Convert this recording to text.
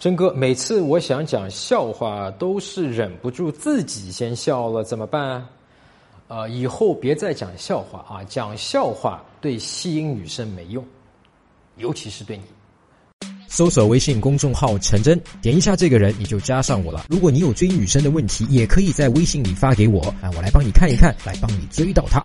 真哥，每次我想讲笑话，都是忍不住自己先笑了，怎么办啊？呃，以后别再讲笑话啊！讲笑话对吸引女生没用，尤其是对你。搜索微信公众号“陈真”，点一下这个人，你就加上我了。如果你有追女生的问题，也可以在微信里发给我，啊，我来帮你看一看，来帮你追到她。